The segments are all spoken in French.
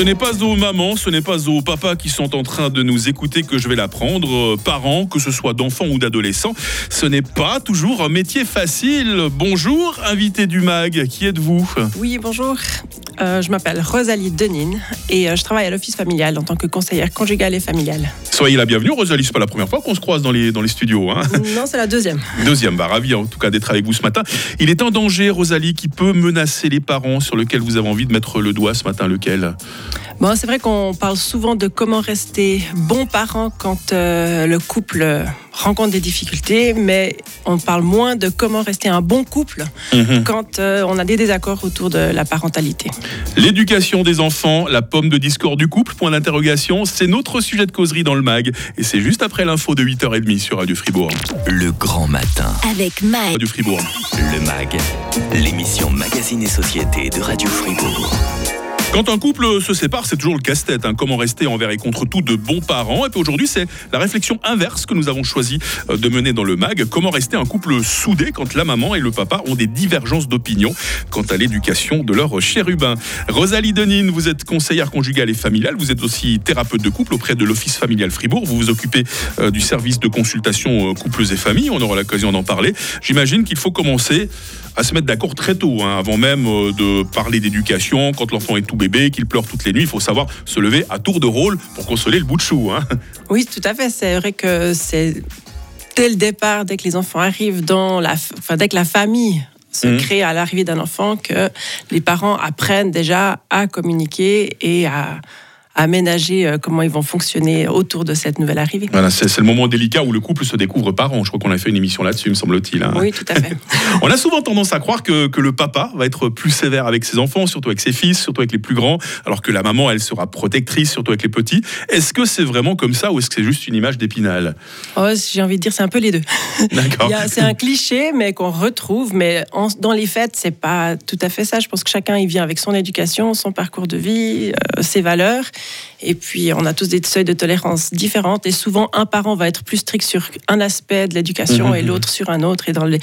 Ce n'est pas aux mamans, ce n'est pas aux papas qui sont en train de nous écouter que je vais l'apprendre. Euh, parents, que ce soit d'enfants ou d'adolescents, ce n'est pas toujours un métier facile. Bonjour, invité du MAG, qui êtes-vous? Oui, bonjour. Euh, je m'appelle Rosalie Denine et euh, je travaille à l'office familial en tant que conseillère conjugale et familiale. Soyez la bienvenue, Rosalie. C'est pas la première fois qu'on se croise dans les, dans les studios. Hein non, c'est la deuxième. Deuxième, bah, ravi en tout cas d'être avec vous ce matin. Il est un danger, Rosalie, qui peut menacer les parents sur lequel vous avez envie de mettre le doigt ce matin. Lequel? Bon, c'est vrai qu'on parle souvent de comment rester bon parent quand euh, le couple rencontre des difficultés, mais on parle moins de comment rester un bon couple mhm. quand euh, on a des désaccords autour de la parentalité. L'éducation des enfants, la pomme de discours du couple, point d'interrogation, c'est notre sujet de causerie dans le MAG. Et c'est juste après l'info de 8h30 sur Radio Fribourg. Le grand matin. Avec MAG. Radio Fribourg. Le MAG, l'émission Magazine et Société de Radio Fribourg. Quand un couple se sépare, c'est toujours le casse-tête. Hein. Comment rester envers et contre tout de bons parents Et puis aujourd'hui, c'est la réflexion inverse que nous avons choisi euh, de mener dans le MAG. Comment rester un couple soudé quand la maman et le papa ont des divergences d'opinion quant à l'éducation de leur chérubin Rosalie Denine, vous êtes conseillère conjugale et familiale. Vous êtes aussi thérapeute de couple auprès de l'Office familial Fribourg. Vous vous occupez euh, du service de consultation euh, couples et familles. On aura l'occasion d'en parler. J'imagine qu'il faut commencer à se mettre d'accord très tôt, hein, avant même de parler d'éducation. Quand l'enfant est tout bébé, qu'il pleure toutes les nuits, il faut savoir se lever à tour de rôle pour consoler le bout de chou. Hein. Oui, tout à fait. C'est vrai que c'est dès le départ, dès que les enfants arrivent dans la, enfin, dès que la famille se mmh. crée à l'arrivée d'un enfant, que les parents apprennent déjà à communiquer et à aménager euh, comment ils vont fonctionner autour de cette nouvelle arrivée. Voilà, c'est le moment délicat où le couple se découvre par an. Je crois qu'on a fait une émission là-dessus, me semble-t-il. Hein. Oui, tout à fait. On a souvent tendance à croire que, que, le papa va être plus sévère avec ses enfants, surtout avec ses fils, surtout avec les plus grands, alors que la maman, elle sera protectrice, surtout avec les petits. Est-ce que c'est vraiment comme ça ou est-ce que c'est juste une image d'épinal? Oh, J'ai envie de dire c'est un peu les deux. D'accord. c'est un cliché, mais qu'on retrouve, mais dans les faits, c'est pas tout à fait ça. Je pense que chacun il vient avec son éducation, son parcours de vie, euh, ses valeurs. Et puis, on a tous des seuils de tolérance différentes. Et souvent, un parent va être plus strict sur un aspect de l'éducation mhm. et l'autre sur un autre. Et dans les,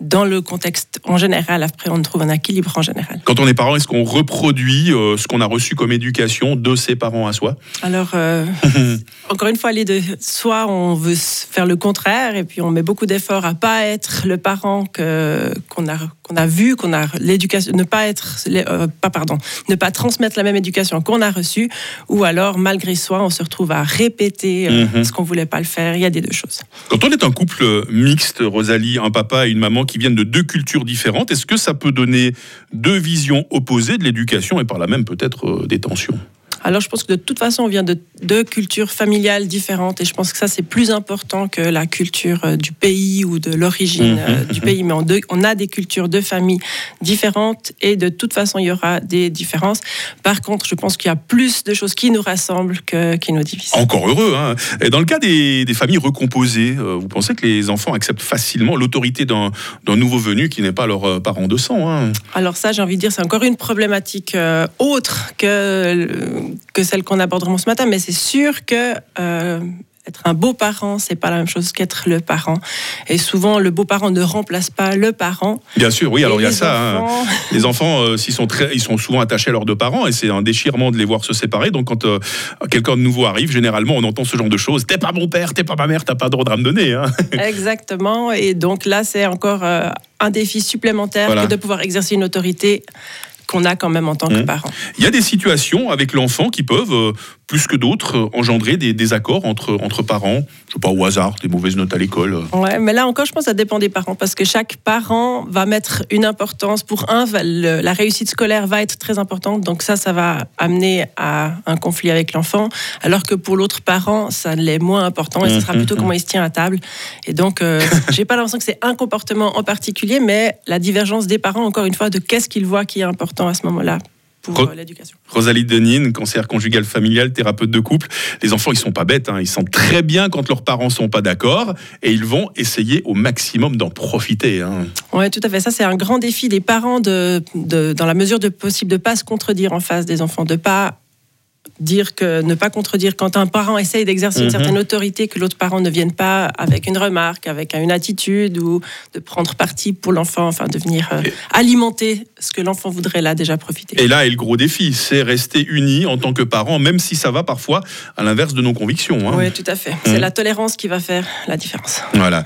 dans le contexte en général, après on trouve un équilibre en général. Quand on est parent, est-ce qu'on reproduit euh, ce qu'on a reçu comme éducation de ses parents à soi? Alors, euh, encore une fois, les deux. Soit on veut faire le contraire et puis on met beaucoup d'efforts à pas être le parent que qu'on a qu'on a vu, qu'on a l'éducation, ne pas être, euh, pas pardon, ne pas transmettre la même éducation qu'on a reçue, ou alors malgré soi, on se retrouve à répéter mhm. ce qu'on voulait pas le faire. Il y a des deux choses. Quand on est un couple mixte, Rosalie, un papa et une maman qui viennent de deux cultures différentes. Est-ce que ça peut donner deux visions opposées de l'éducation et par là même peut-être euh, des tensions? Alors je pense que de toute façon, on vient de deux cultures familiales différentes et je pense que ça, c'est plus important que la culture euh, du pays ou de l'origine mhm, euh, du pays. Mais on, on, a des cultures de familles différentes et de toute façon, il y aura des différences. Par contre, je pense qu'il y a plus de choses qui nous rassemblent que qui nous divisent. Encore heureux. Hein et dans le cas des, des, familles recomposées, euh, vous pensez que les enfants acceptent facilement l'autorité d'un nouveau venu qui n'est pas leur parent de sang hein? Alors ça, j'ai envie de dire, c'est encore une problématique autre que que celle qu'on abordera ce matin, mais c'est sûr que euh, être un beau parent, c'est pas la même chose qu'être le parent. Et souvent, le beau parent ne remplace pas le parent. Bien sûr, oui. Alors il y a ça. Hein. Les enfants, euh, s'ils sont très, ils sont souvent attachés à leurs deux parents, et c'est un déchirement de les voir se séparer. Donc quand euh, quelqu'un de nouveau arrive, généralement, on entend ce genre de choses. T'es pas mon père, t'es pas ma mère, t'as pas droit de me donner. Hein. Exactement. Et donc là, c'est encore un défi supplémentaire que de pouvoir exercer une autorité qu'on a quand même en tant que mmh. parent. Il y a des situations avec l'enfant qui peuvent, euh, plus que d'autres, euh, engendrer des désaccords entre, entre parents. Je sais pas, au hasard, des mauvaises notes à l'école. Ouais, mais là encore, je pense que ça dépend des parents parce que chaque parent va mettre une importance. Pour un, la réussite scolaire va être très importante. Donc ça, ça va amener à un conflit avec l'enfant. Alors que pour l'autre parent, ça l'est moins important et ce sera mmh, plutôt mmh, comment il se tient à table. Et donc, euh, j'ai pas l'impression que c'est un comportement en particulier, mais la divergence des parents, encore une fois, de qu'est-ce qu'ils voient qui est important à ce moment-là pour euh, l'éducation. Rosalie Denine, cancer conjugal familial, thérapeute de couple. Les enfants, ils sont pas bêtes. Hein. Ils sentent très bien quand leurs parents sont pas d'accord et ils vont essayer au maximum d'en profiter. Hein. Oui, tout à fait. Ça, c'est un grand défi des parents, de, dans la mesure de possible, de pas se contredire en face des enfants, de pas dire que ne pas contredire quand un parent essaye d'exercer une Mhm. certaine autorité, que l'autre parent ne vienne pas avec une remarque, avec une attitude ou de prendre parti pour l'enfant, enfin de venir euh, alimenter ce que l'enfant voudrait là déjà profiter. Et là est le gros défi, c'est rester unis en tant que parents, même si ça va parfois à l'inverse de nos convictions. hein. Oui, tout à fait. C'est la tolérance qui va faire la différence. Voilà.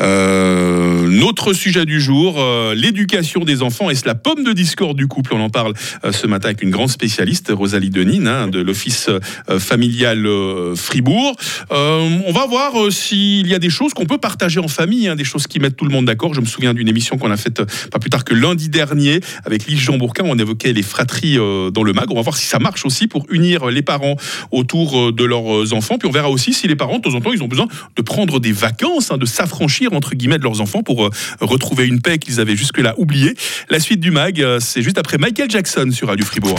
Euh, notre sujet du jour, euh, l'éducation des enfants. Est-ce la pomme de discorde du couple? On en parle ce matin avec une grande spécialiste, Rosalie Denine, hein, de l'Office euh, familial euh, Fribourg. Euh, on va voir s'il y a des choses qu'on peut partager en famille, hein, des choses qui mettent tout le monde d'accord. Je me souviens d'une émission qu'on a faite pas plus tard que lundi dernier avec Lise Jean Bourquin. On évoquait les fratries dans le mag. On va voir si ça marche aussi pour unir les parents autour de leurs enfants. Puis on verra aussi si les parents, de temps en temps, ils ont besoin de prendre des vacances, hein, de s'affranchir entre guillemets de leurs enfants pour retrouver une paix qu'ils avaient jusque-là oubliée. La suite du mag, c'est juste après Michael Jackson sur Radio Fribourg.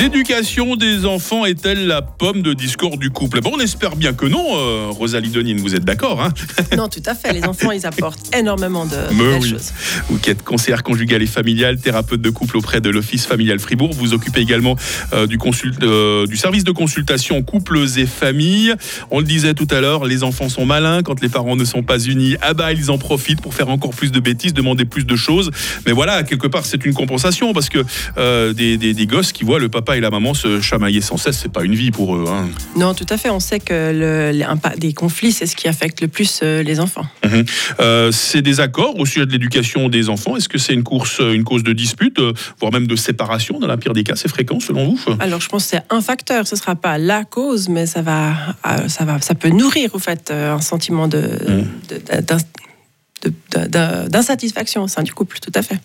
L'éducation des enfants est-elle la pomme de discorde du couple? Bon, on espère bien que non, euh, Rosalie Denine, vous êtes d'accord hein? Non, tout à fait. Les enfants, ils apportent énormément de, de Mais belles oui. choses. Vous qui êtes conseillère conjugale et familiale, thérapeute de couple auprès de l'Office familial Fribourg. Vous occupez également euh, du, consult- euh, du service de consultation couples et familles. On le disait tout à l'heure, les enfants sont malins. Quand les parents ne sont pas unis, ah bah, ils en profitent pour faire encore plus de bêtises, demander plus de choses. Mais voilà, quelque part, c'est une compensation parce que des, des- des gosses qui voient le papa et la maman se chamailler sans cesse, c'est pas une vie pour eux. hein. Non, tout à fait. On sait que le, des conflits, c'est ce qui affecte le plus euh, les enfants. Mhm. Euh, c'est des accords au sujet de l'éducation des enfants. Est-ce que c'est une course, une cause de dispute, euh, voire même de séparation dans la pire des cas? C'est fréquent selon vous? Alors, je pense que c'est un facteur. Ce ne sera pas la cause, mais ça va, euh, ça va, ça peut nourrir, au fait, euh, un sentiment de, de- de- d'insatisfaction au sein du couple, tout à fait.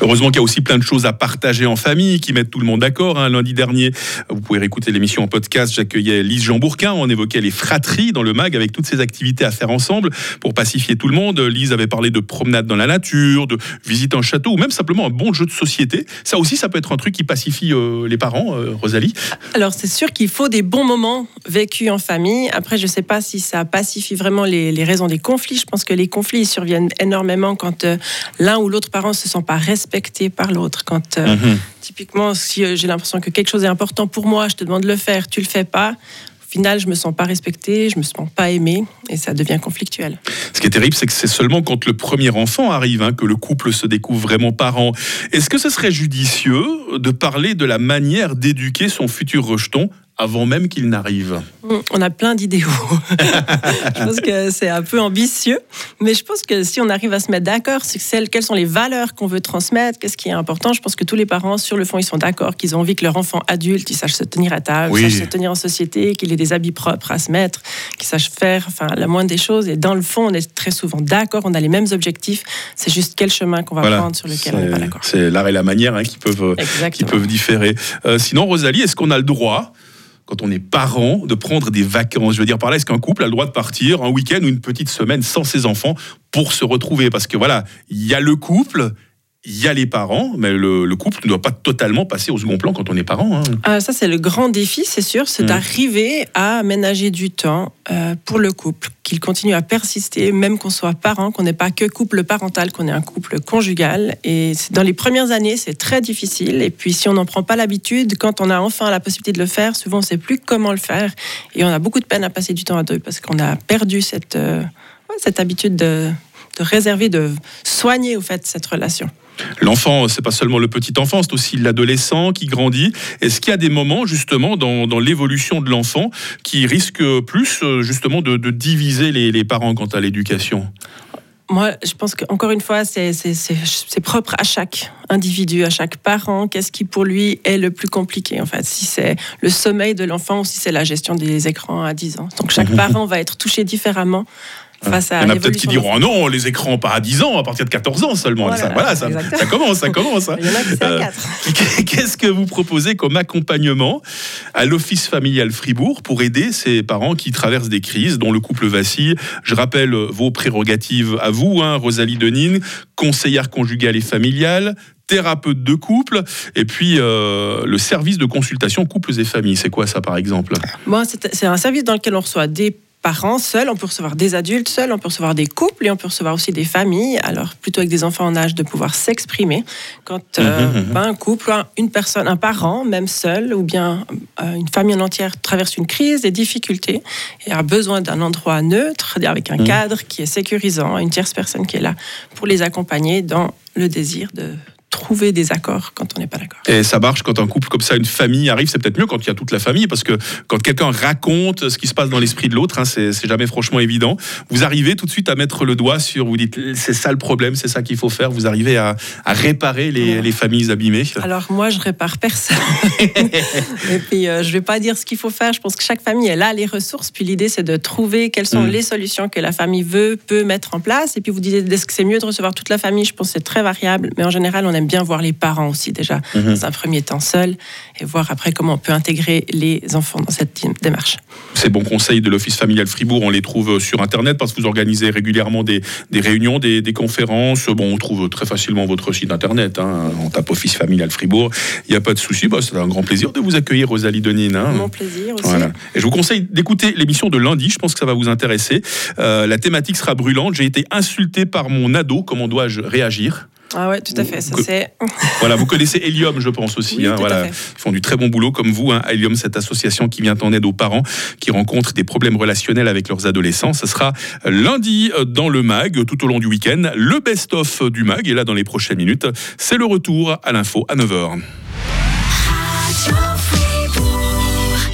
Heureusement qu'il y a aussi plein de choses à partager en famille qui mettent tout le monde d'accord. hein. Lundi dernier, vous pouvez réécouter l'émission en podcast. J'accueillais Lise Jean Bourquin. On évoquait les fratries dans le mag avec toutes ces activités à faire ensemble pour pacifier tout le monde. Lise avait parlé de promenade dans la nature, de visite en château ou même simplement un bon jeu de société. Ça aussi, ça peut être un truc qui pacifie euh, les parents, euh, Rosalie. Alors, c'est sûr qu'il faut des bons moments vécus en famille. Après, je ne sais pas si ça pacifie vraiment les, les raisons des conflits. Je pense que les conflits surviennent énormément quand euh, l'un ou l'autre parent ne se sent pas respecté par l'autre. Quand, euh, typiquement, si euh, j'ai l'impression que quelque chose est important pour moi, je te demande de le faire, tu le fais pas. Au final, je me sens pas respectée, je me sens pas aimée, et ça devient conflictuel. Ce qui est terrible, c'est que c'est seulement quand le premier enfant arrive hein, que le couple se découvre vraiment parent. Est-ce que ce serait judicieux de parler de la manière d'éduquer son futur rejeton avant même qu'il n'arrive On a plein d'idéaux. je pense que c'est un peu ambitieux, mais je pense que si on arrive à se mettre d'accord sur quelles sont les valeurs qu'on veut transmettre, qu'est-ce qui est important, je pense que tous les parents, sur le fond, ils sont d'accord, qu'ils ont envie que leur enfant adulte, il sache se tenir à table, Oui. qu'il sache se tenir en société, qu'il ait des habits propres à se mettre, qu'il sache faire, enfin, la moindre des choses. Et dans le fond, on est très souvent d'accord, on a les mêmes objectifs. C'est juste quel chemin qu'on va Voilà. prendre sur lequel on n'est pas d'accord. C'est l'art et la manière hein, qui peuvent euh, qui Exactement. peuvent différer. Euh, sinon, Rosalie, est-ce qu'on a le droit quand on est parent, de prendre des vacances. Je veux dire par là, est-ce qu'un couple a le droit de partir un week-end ou une petite semaine sans ses enfants pour se retrouver? Parce que voilà, il y a le couple, il y a les parents, mais le, le couple ne doit pas totalement passer au second plan quand on est parent. hein. Ah, ça, c'est le grand défi, c'est sûr, c'est Mm. d'arriver à aménager du temps euh, pour le couple, qu'il continue à persister, même qu'on soit parent, qu'on n'est pas que couple parental, qu'on est un couple conjugal. Et dans les premières années, c'est très difficile. Et puis, si on n'en prend pas l'habitude, quand on a enfin la possibilité de le faire, souvent, on ne sait plus comment le faire. Et on a beaucoup de peine à passer du temps à deux parce qu'on a perdu cette, euh, cette habitude de, de réserver, de soigner, au fait, cette relation. L'enfant, c'est pas seulement le petit enfant, c'est aussi l'adolescent qui grandit. Est-ce qu'il y a des moments justement dans, dans l'évolution de l'enfant qui risquent plus euh, justement de, de diviser les, les parents quant à l'éducation? Moi, je pense qu'encore une fois, c'est propre à chaque individu, à chaque parent. Qu'est-ce qui, pour lui, est le plus compliqué, en fait? Si c'est le sommeil de l'enfant ou si c'est la gestion des écrans à 10 ans. Donc, chaque parent va être touché différemment face à Il y en a peut-être qui diront ah non, les écrans pas à 10 ans, à partir de 14 ans seulement. Voilà, ça, voilà, ça, ça commence, ça commence. hein. Euh, 4. Qu'est-ce que vous proposez comme accompagnement à l'Office familial Fribourg pour aider ces parents qui traversent des crises, dont le couple vacille? Je rappelle euh, vos prérogatives à vous, hein, Rosalie Denine, conseillère conjugale et familiale, thérapeute de couple, et puis euh, le service de consultation couples et familles. C'est quoi ça par exemple? C'est c'est un service dans lequel on reçoit des parents seuls, on peut recevoir des adultes seuls, on peut recevoir des couples et on peut recevoir aussi des familles, alors plutôt avec des enfants en âge de pouvoir s'exprimer. Quand euh, Mhm, mhm. ben, un couple, un- une personne, un parent, même seul, ou bien euh, une famille en entière traverse une crise, des difficultés, et a besoin d'un endroit neutre, avec un cadre qui est sécurisant, une tierce personne qui est là pour les accompagner dans le désir de trouver des accords quand on n'est pas d'accord. Et ça marche quand un couple comme ça, une famille arrive, c'est peut-être mieux quand il y a toute la famille, parce que quand quelqu'un raconte ce qui se passe dans l'esprit de l'autre, hein, c'est jamais franchement évident. Vous arrivez tout de suite à mettre le doigt sur, vous dites, c'est ça le problème, c'est ça qu'il faut faire, vous arrivez à, à réparer les, les familles abîmées. Alors moi, je répare personne. et puis, euh, je vais pas dire ce qu'il faut faire. Je pense que chaque famille, elle a les ressources. Puis l'idée, c'est de trouver quelles sont Mm. les solutions que la famille veut, peut mettre en place. Et puis vous dites, est-ce que c'est mieux de recevoir toute la famille? Je pense que c'est très variable. Mais en général, on aime bien voir les parents aussi déjà, Mhm. dans un premier temps seul, et voir après comment on peut intégrer les enfants dans cette dé- démarche. Ces bons conseils de l'Office familial Fribourg, on les trouve sur Internet parce que vous organisez régulièrement des, des réunions, des, des conférences. Bon, on trouve très facilement votre site Internet. hein. On tape Office familial Fribourg. Il n'y a pas de souci. Bah, c'est un grand plaisir de vous accueillir, Rosalie Denine. hein. Mon plaisir aussi. Voilà. Et je vous conseille d'écouter l'émission de lundi. Je pense que ça va vous intéresser. Euh, la thématique sera brûlante. J'ai été insulté par mon ado. Comment dois-je réagir? Ah ouais, tout à fait. Ça, c'est... Voilà, vous connaissez Helium, je pense aussi. Oui, hein, voilà. Ils font du très bon boulot comme vous. Hein. Helium, cette association qui vient en aide aux parents qui rencontrent des problèmes relationnels avec leurs adolescents. Ce sera lundi euh, dans le MAG, tout au long du week-end. Le best-of du MAG est là dans les prochaines minutes. C'est le retour à l'info à 9h.